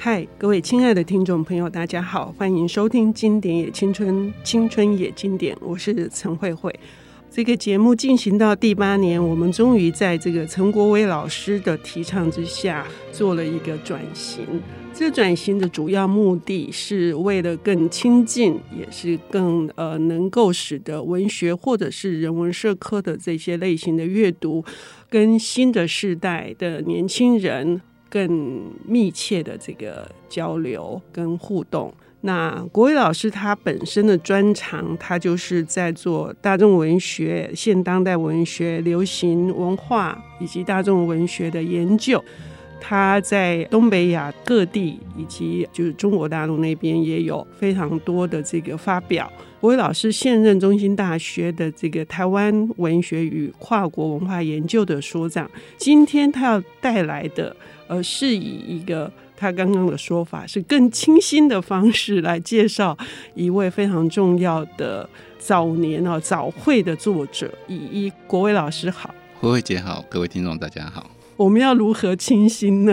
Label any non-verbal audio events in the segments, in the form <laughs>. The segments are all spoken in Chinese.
嗨，各位亲爱的听众朋友，大家好，欢迎收听《经典也青春，青春也经典》，我是陈慧慧。这个节目进行到第八年，我们终于在这个陈国维老师的提倡之下，做了一个转型。这转型的主要目的是为了更亲近，也是更呃能够使得文学或者是人文社科的这些类型的阅读，跟新的世代的年轻人。更密切的这个交流跟互动。那国伟老师他本身的专长，他就是在做大众文学、现当代文学、流行文化以及大众文学的研究。他在东北亚各地以及就是中国大陆那边也有非常多的这个发表。国伟老师现任中心大学的这个台湾文学与跨国文化研究的所长。今天他要带来的。而是以一个他刚刚的说法是更清新的方式来介绍一位非常重要的早年啊早会的作者以一国伟老师好，慧慧姐好，各位听众大家好。我们要如何清新呢？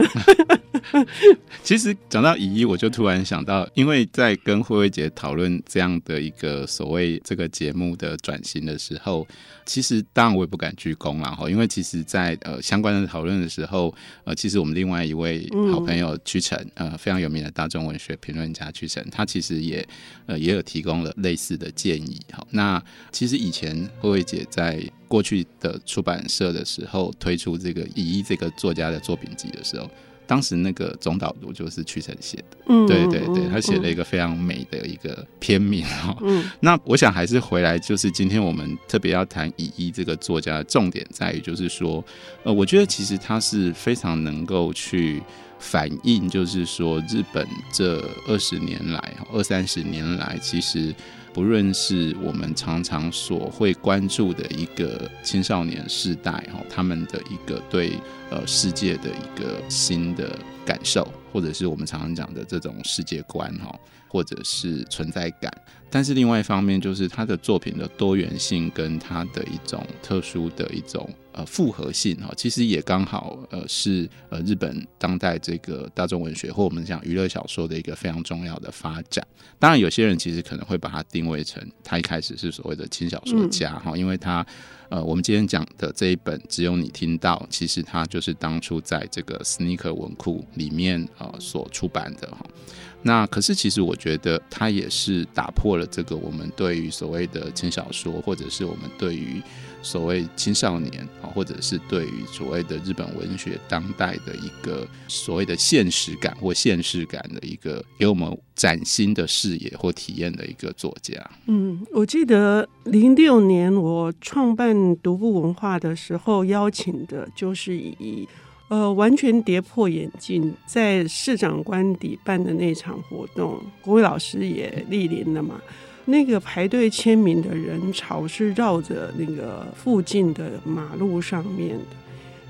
<laughs> 其实讲到以一，我就突然想到，因为在跟慧慧姐讨论这样的一个所谓这个节目的转型的时候，其实当然我也不敢鞠躬了哈，因为其实在呃相关的讨论的时候，呃，其实我们另外一位好朋友屈臣，呃，非常有名的大众文学评论家屈臣，他其实也呃也有提供了类似的建议哈。那其实以前慧慧姐在过去的出版社的时候推出这个以一这个作家的作品集的时候。当时那个总导读就是屈臣写的，嗯，对对对，他写了一个非常美的一个篇名哈。嗯，那我想还是回来，就是今天我们特别要谈以一这个作家的重点在于，就是说，呃，我觉得其实他是非常能够去反映，就是说日本这二十年来、二三十年来，其实。不论是我们常常所会关注的一个青少年世代哈，他们的一个对呃世界的一个新的感受，或者是我们常常讲的这种世界观哈，或者是存在感。但是另外一方面，就是他的作品的多元性跟他的一种特殊的一种。呃，复合性哈，其实也刚好呃是呃日本当代这个大众文学或我们讲娱乐小说的一个非常重要的发展。当然，有些人其实可能会把它定位成他一开始是所谓的轻小说家哈，嗯、因为他呃我们今天讲的这一本只有你听到，其实他就是当初在这个 Sneaker 文库里面呃所出版的哈。那可是其实我觉得他也是打破了这个我们对于所谓的轻小说，或者是我们对于。所谓青少年啊，或者是对于所谓的日本文学当代的一个所谓的现实感或现实感的一个给我们崭新的视野或体验的一个作家。嗯，我记得零六年我创办独步文化的时候，邀请的就是以呃完全跌破眼镜，在市长官邸办的那场活动，国伟老师也莅临了嘛。那个排队签名的人潮是绕着那个附近的马路上面的。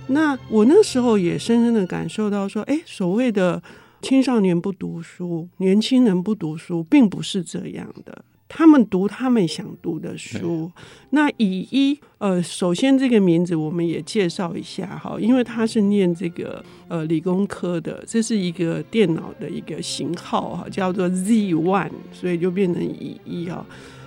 那我那时候也深深的感受到说，哎，所谓的青少年不读书，年轻人不读书，并不是这样的。他们读他们想读的书。那以一呃，首先这个名字我们也介绍一下哈，因为他是念这个呃理工科的，这是一个电脑的一个型号哈，叫做 Z One，所以就变成以一哈。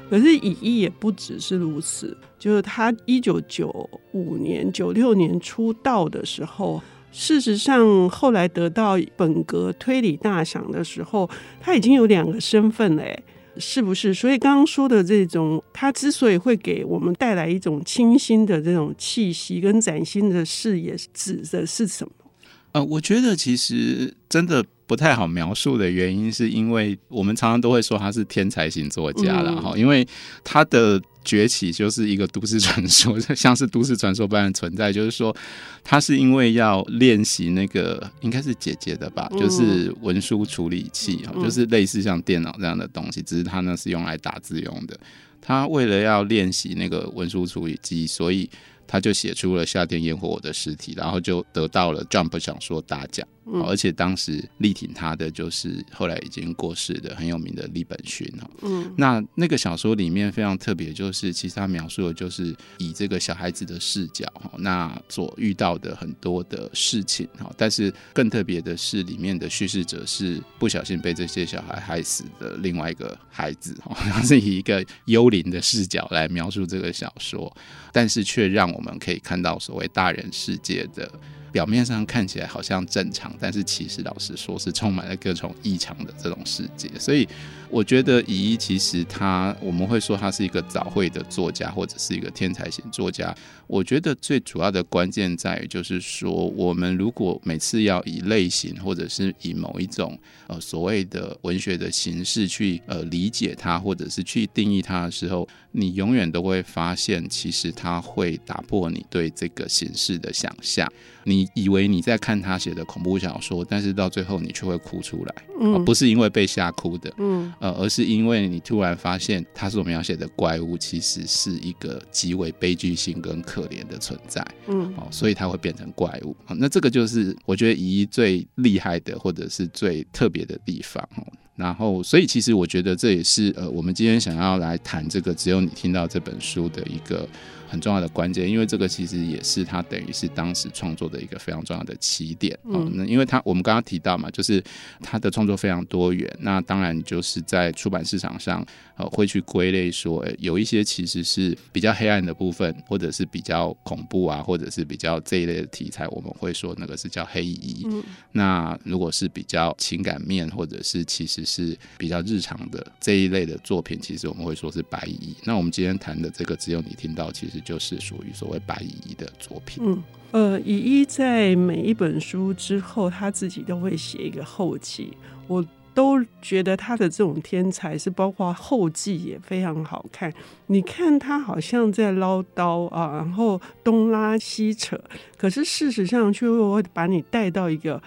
可是以一也不只是如此，就是他一九九五年、九六年出道的时候，事实上后来得到本格推理大赏的时候，他已经有两个身份了哎。是不是？所以刚刚说的这种，它之所以会给我们带来一种清新的这种气息跟崭新的视野，指的是什么？呃，我觉得其实真的不太好描述的原因，是因为我们常常都会说他是天才型作家了哈，嗯、因为他的。崛起就是一个都市传说，像是都市传说般的存在。就是说，他是因为要练习那个，应该是姐姐的吧，就是文书处理器，就是类似像电脑这样的东西，只是他呢是用来打字用的。他为了要练习那个文书处理机，所以他就写出了《夏天烟火我的尸体》，然后就得到了 Jump 小说大奖。嗯、而且当时力挺他的就是后来已经过世的很有名的李本勋哦。嗯，那那个小说里面非常特别，就是其实他描述的就是以这个小孩子的视角哈，那所遇到的很多的事情哈，但是更特别的是里面的叙事者是不小心被这些小孩害死的另外一个孩子哈，<laughs> 他是以一个幽灵的视角来描述这个小说，但是却让我们可以看到所谓大人世界的。表面上看起来好像正常，但是其实老实说是充满了各种异常的这种世界。所以我觉得乙一其实他，我们会说他是一个早慧的作家，或者是一个天才型作家。我觉得最主要的关键在于，就是说我们如果每次要以类型，或者是以某一种呃所谓的文学的形式去呃理解它，或者是去定义它的时候，你永远都会发现，其实它会打破你对这个形式的想象。你以为你在看他写的恐怖小说，但是到最后你却会哭出来，嗯，而不是因为被吓哭的，嗯，呃，而是因为你突然发现他所描写的怪物其实是一个极为悲剧性跟可怜的存在，嗯，哦，所以他会变成怪物。那这个就是我觉得乙一最厉害的，或者是最特别的地方。然后，所以其实我觉得这也是呃，我们今天想要来谈这个，只有你听到这本书的一个。很重要的关键，因为这个其实也是他等于是当时创作的一个非常重要的起点。嗯，那因为他我们刚刚提到嘛，就是他的创作非常多元，那当然就是在出版市场上呃会去归类说，有一些其实是比较黑暗的部分，或者是比较恐怖啊，或者是比较这一类的题材，我们会说那个是叫黑衣。嗯，那如果是比较情感面，或者是其实是比较日常的这一类的作品，其实我们会说是白衣。那我们今天谈的这个，只有你听到，其实。就是属于所谓白乙一的作品。嗯，呃，乙一在每一本书之后，他自己都会写一个后记。我都觉得他的这种天才是包括后记也非常好看。你看他好像在唠叨啊，然后东拉西扯，可是事实上却会把你带到一个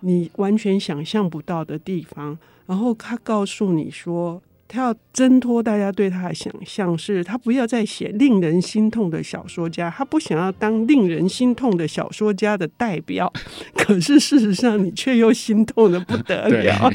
你完全想象不到的地方。然后他告诉你说。他要挣脱大家对他的想象，是他不要再写令人心痛的小说家，他不想要当令人心痛的小说家的代表。<laughs> 可是事实上，你却又心痛的不得了。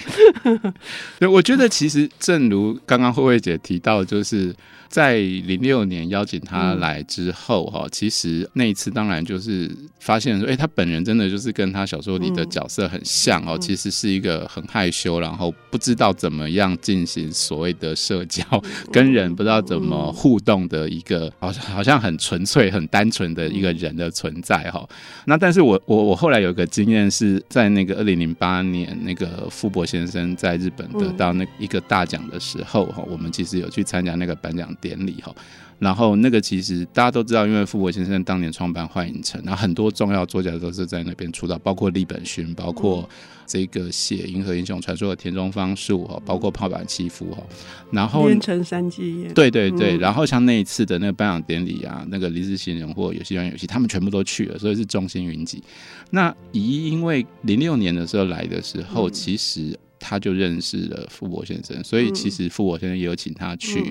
<laughs> 对，我觉得其实正如刚刚慧慧姐提到，就是。在零六年邀请他来之后，哈，其实那一次当然就是发现说，哎，他本人真的就是跟他小说里的角色很像哦。其实是一个很害羞，然后不知道怎么样进行所谓的社交，跟人不知道怎么互动的一个，好像好像很纯粹、很单纯的一个人的存在哈。那但是我我我后来有个经验是在那个二零零八年那个傅博先生在日本得到那一个大奖的时候哈，我们其实有去参加那个颁奖。典礼哈，然后那个其实大家都知道，因为傅博先生当年创办幻影城，然后很多重要作家都是在那边出道，包括栗本勋，包括这个写《银河英雄传说》的田中芳树哈，包括泡板七夫哈，然后连城三季对对对，然后像那一次的那个颁奖典礼啊，那个离职新人或游戏玩游戏，他们全部都去了，所以是众星云集。那乙一因为零六年的时候来的时候，其实。他就认识了傅博先生，所以其实傅博先生也有请他去，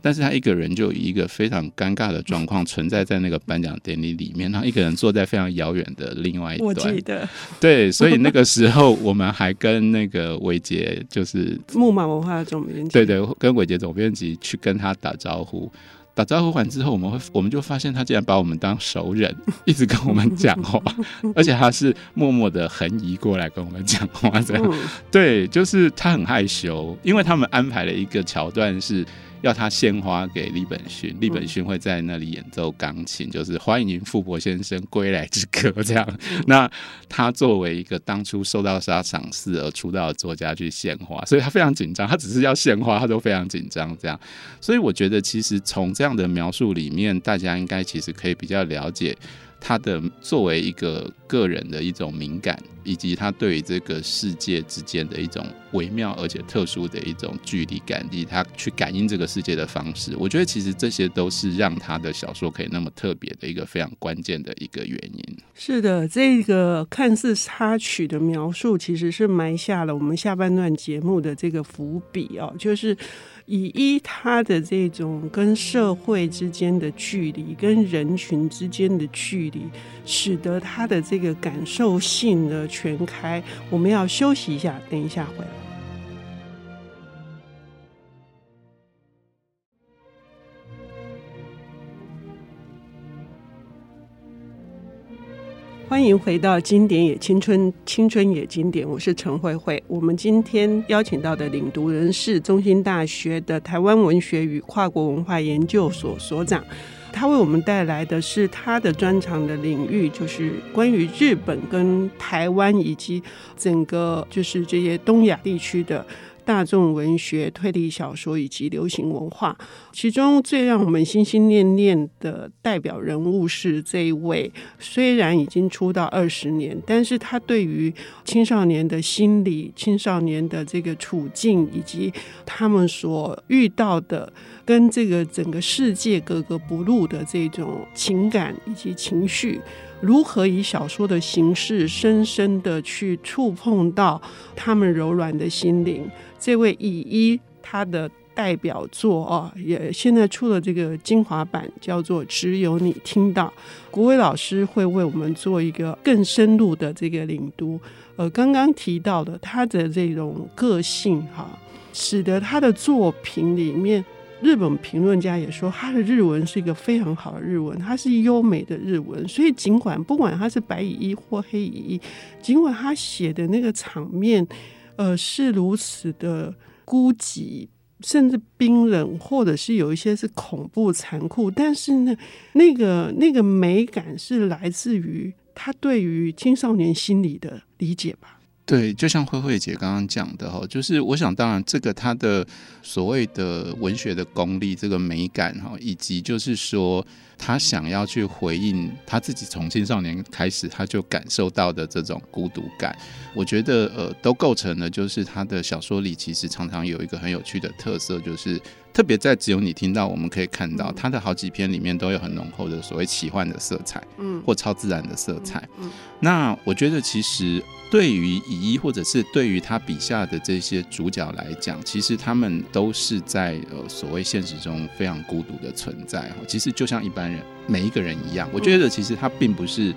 但是他一个人就以一个非常尴尬的状况 <laughs> 存在在那个颁奖典礼里面，他一个人坐在非常遥远的另外一端。我记得，对，所以那个时候我们还跟那个伟杰，就是木马文化的总编辑，对对，跟伟杰总编辑去跟他打招呼。打招呼完之后，我们会我们就发现他竟然把我们当熟人，<laughs> 一直跟我们讲话，而且他是默默的横移过来跟我们讲话，这样。对，就是他很害羞，因为他们安排了一个桥段是。要他献花给利本逊，利本逊会在那里演奏钢琴，就是欢迎傅博先生归来之歌这样。那他作为一个当初受到他赏识而出道的作家去献花，所以他非常紧张，他只是要献花，他都非常紧张这样。所以我觉得，其实从这样的描述里面，大家应该其实可以比较了解。他的作为一个个人的一种敏感，以及他对于这个世界之间的一种微妙而且特殊的一种距离感，以及他去感应这个世界的方式，我觉得其实这些都是让他的小说可以那么特别的一个非常关键的一个原因。是的，这个看似插曲的描述，其实是埋下了我们下半段节目的这个伏笔哦，就是。以一他的这种跟社会之间的距离，跟人群之间的距离，使得他的这个感受性的全开。我们要休息一下，等一下回来。欢迎回到《经典也青春，青春也经典》，我是陈慧慧。我们今天邀请到的领读人是中兴大学的台湾文学与跨国文化研究所所长，他为我们带来的是他的专长的领域，就是关于日本跟台湾以及整个就是这些东亚地区的。大众文学、推理小说以及流行文化，其中最让我们心心念念的代表人物是这一位。虽然已经出道二十年，但是他对于青少年的心理、青少年的这个处境，以及他们所遇到的跟这个整个世界格格不入的这种情感以及情绪。如何以小说的形式，深深的去触碰到他们柔软的心灵？这位乙一，他的代表作哦，也现在出了这个精华版，叫做《只有你听到》。国伟老师会为我们做一个更深入的这个领读。呃，刚刚提到的他的这种个性哈，使得他的作品里面。日本评论家也说，他的日文是一个非常好的日文，它是优美的日文。所以，尽管不管他是白蚁一或黑蚁一，尽管他写的那个场面，呃，是如此的孤寂，甚至冰冷，或者是有一些是恐怖残酷，但是呢，那个那个美感是来自于他对于青少年心理的理解吧。对，就像慧慧姐刚刚讲的哈，就是我想，当然这个他的所谓的文学的功力，这个美感哈，以及就是说。他想要去回应他自己从青少年开始他就感受到的这种孤独感，我觉得呃都构成了，就是他的小说里其实常常有一个很有趣的特色，就是特别在只有你听到，我们可以看到他的好几篇里面都有很浓厚的所谓奇幻的色彩，嗯，或超自然的色彩。嗯那我觉得其实对于乙一或者是对于他笔下的这些主角来讲，其实他们都是在呃所谓现实中非常孤独的存在。哈其实就像一般人。每一个人一样，我觉得其实他并不是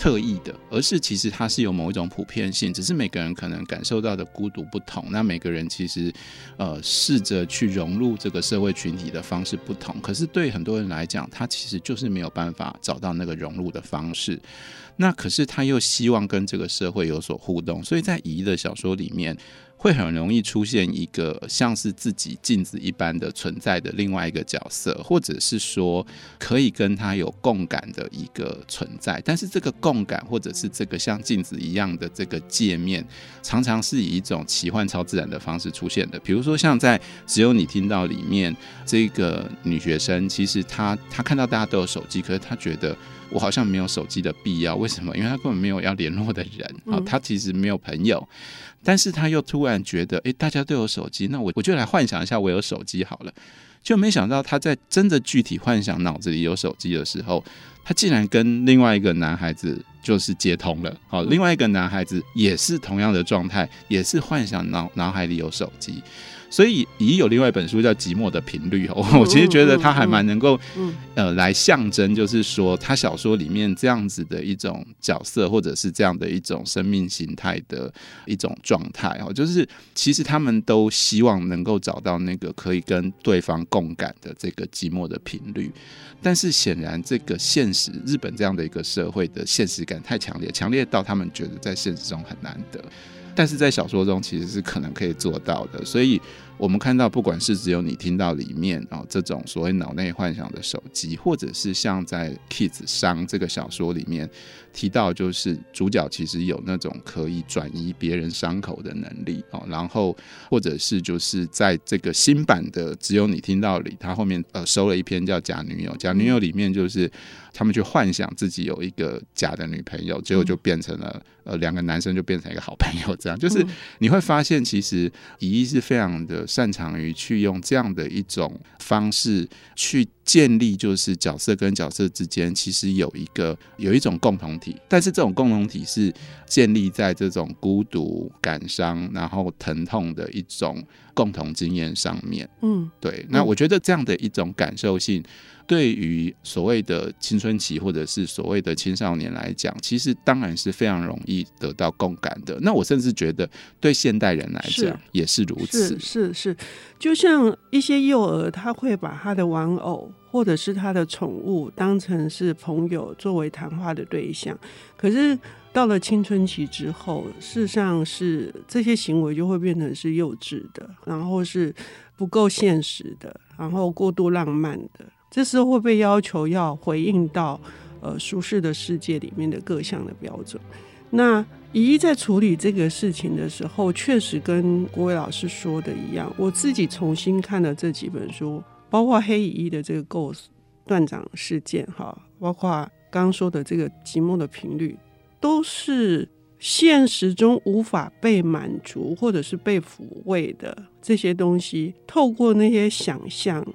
特意的，而是其实它是有某一种普遍性，只是每个人可能感受到的孤独不同。那每个人其实呃试着去融入这个社会群体的方式不同，可是对很多人来讲，他其实就是没有办法找到那个融入的方式。那可是他又希望跟这个社会有所互动，所以在乙的小说里面。会很容易出现一个像是自己镜子一般的存在的另外一个角色，或者是说可以跟他有共感的一个存在。但是这个共感，或者是这个像镜子一样的这个界面，常常是以一种奇幻超自然的方式出现的。比如说像在《只有你听到》里面，这个女学生其实她她看到大家都有手机，可是她觉得我好像没有手机的必要。为什么？因为他根本没有要联络的人啊，他其实没有朋友。但是他又突然觉得，诶，大家都有手机，那我我就来幻想一下，我有手机好了。就没想到他在真的具体幻想脑子里有手机的时候，他竟然跟另外一个男孩子就是接通了。好，另外一个男孩子也是同样的状态，也是幻想脑脑海里有手机。所以，乙有另外一本书叫《寂寞的频率》哦，我其实觉得他还蛮能够，呃，来象征，就是说他小说里面这样子的一种角色，或者是这样的一种生命形态的一种状态哦，就是其实他们都希望能够找到那个可以跟对方共感的这个寂寞的频率，但是显然这个现实，日本这样的一个社会的现实感太强烈，强烈到他们觉得在现实中很难得。但是在小说中其实是可能可以做到的，所以我们看到，不管是只有你听到里面啊，这种所谓脑内幻想的手机，或者是像在《Kids 伤》这个小说里面提到，就是主角其实有那种可以转移别人伤口的能力哦，然后或者是就是在这个新版的《只有你听到》里，他后面呃收了一篇叫《假女友》，假女友里面就是。他们去幻想自己有一个假的女朋友，结果就变成了呃两个男生就变成一个好朋友，这样。<laughs> 就是你会发现，其实乙一是非常的擅长于去用这样的一种方式去建立就是角色跟角色之间其实有一个有一种共同体，但是这种共同体是建立在这种孤独、感伤，然后疼痛的一种共同经验上面。嗯，对。那我觉得这样的一种感受性。对于所谓的青春期或者是所谓的青少年来讲，其实当然是非常容易得到共感的。那我甚至觉得，对现代人来讲也是如此。是是是，就像一些幼儿，他会把他的玩偶或者是他的宠物当成是朋友，作为谈话的对象。可是到了青春期之后，事实上是这些行为就会变成是幼稚的，然后是不够现实的，然后过度浪漫的。这时候会被要求要回应到呃舒适的世界里面的各项的标准。那宜宜在处理这个事情的时候，确实跟国伟老师说的一样。我自己重新看了这几本书，包括黑衣的这个 Ghost 断掌事件，哈，包括刚刚说的这个寂寞的频率，都是现实中无法被满足或者是被抚慰的这些东西，透过那些想象。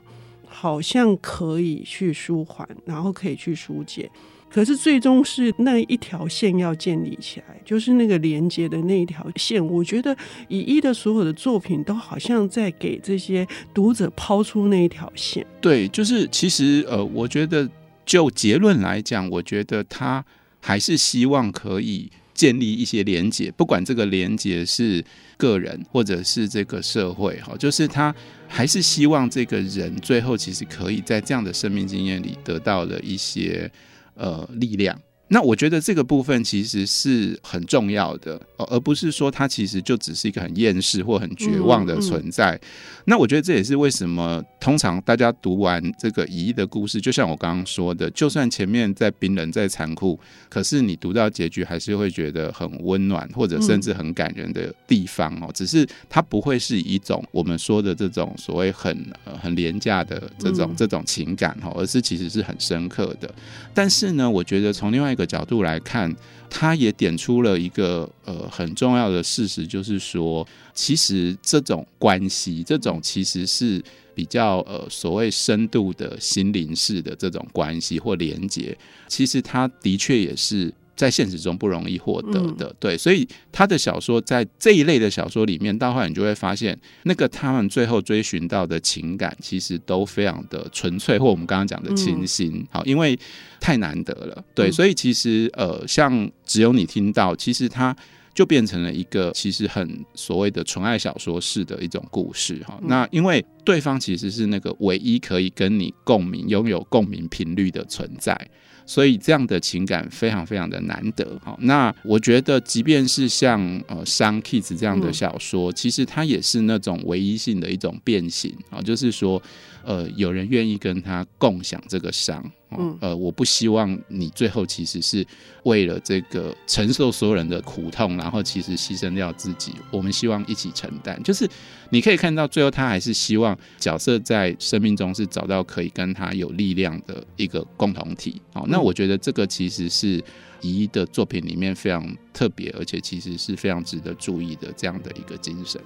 好像可以去舒缓，然后可以去疏解，可是最终是那一条线要建立起来，就是那个连接的那一条线。我觉得以一的所有的作品都好像在给这些读者抛出那一条线。对，就是其实呃，我觉得就结论来讲，我觉得他还是希望可以建立一些连接，不管这个连接是个人或者是这个社会，哈，就是他。还是希望这个人最后其实可以在这样的生命经验里得到了一些呃力量。那我觉得这个部分其实是很重要的，而不是说它其实就只是一个很厌世或很绝望的存在。嗯嗯、那我觉得这也是为什么通常大家读完这个宜宜的故事，就像我刚刚说的，就算前面在冰冷再残酷，可是你读到结局还是会觉得很温暖，或者甚至很感人的地方哦。只是它不会是一种我们说的这种所谓很很廉价的这种这种情感哈，而是其实是很深刻的。但是呢，我觉得从另外这个角度来看，他也点出了一个呃很重要的事实，就是说，其实这种关系，这种其实是比较呃所谓深度的心灵式的这种关系或连接，其实他的确也是。在现实中不容易获得的，对，所以他的小说在这一类的小说里面，到后来你就会发现，那个他们最后追寻到的情感，其实都非常的纯粹，或我们刚刚讲的清新，好，因为太难得了，对，所以其实呃，像只有你听到，其实它就变成了一个其实很所谓的纯爱小说式的一种故事，哈，那因为对方其实是那个唯一可以跟你共鸣、拥有共鸣频率的存在。所以这样的情感非常非常的难得，好，那我觉得即便是像呃《伤 Kids》这样的小说，其实它也是那种唯一性的一种变形啊，就是说。呃，有人愿意跟他共享这个伤，嗯，呃，我不希望你最后其实是为了这个承受所有人的苦痛，然后其实牺牲掉自己。我们希望一起承担，就是你可以看到最后，他还是希望角色在生命中是找到可以跟他有力量的一个共同体。好，那我觉得这个其实是宜宜的作品里面非常特别，而且其实是非常值得注意的这样的一个精神。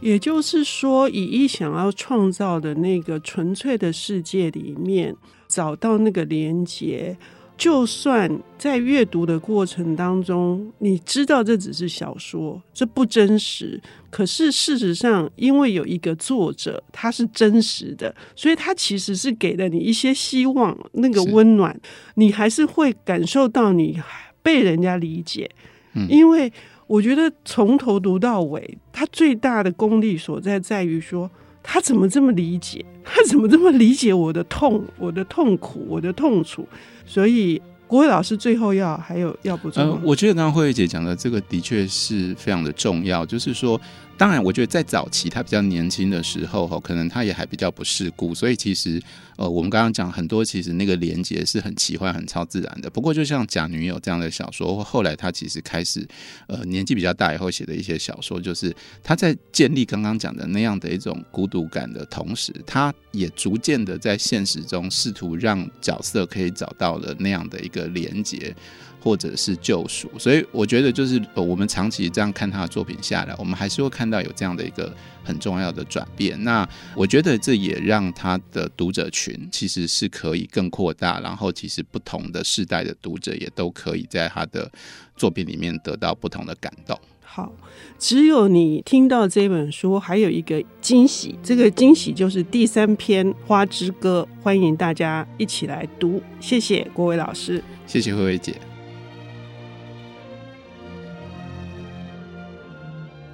也就是说，以一想要创造的那个纯粹的世界里面，找到那个连接。就算在阅读的过程当中，你知道这只是小说，这不真实。可是事实上，因为有一个作者，他是真实的，所以他其实是给了你一些希望，那个温暖，你还是会感受到你被人家理解，因为。我觉得从头读到尾，他最大的功力所在在于说，他怎么这么理解，他怎么这么理解我的痛、我的痛苦、我的痛楚，所以。国伟老师最后要还有要补充？嗯，我觉得刚刚慧慧姐讲的这个的确是非常的重要，就是说，当然，我觉得在早期他比较年轻的时候，哈，可能他也还比较不世故，所以其实，呃，我们刚刚讲很多，其实那个连接是很奇幻、很超自然的。不过，就像《假女友》这样的小说，或后来他其实开始，呃，年纪比较大以后写的一些小说，就是他在建立刚刚讲的那样的一种孤独感的同时，他也逐渐的在现实中试图让角色可以找到了那样的一个。连接或者是救赎，所以我觉得就是我们长期这样看他的作品下来，我们还是会看到有这样的一个很重要的转变。那我觉得这也让他的读者群其实是可以更扩大，然后其实不同的世代的读者也都可以在他的作品里面得到不同的感动。好，只有你听到这本书，还有一个惊喜，这个惊喜就是第三篇《花之歌》，欢迎大家一起来读。谢谢郭伟老师，谢谢慧慧姐。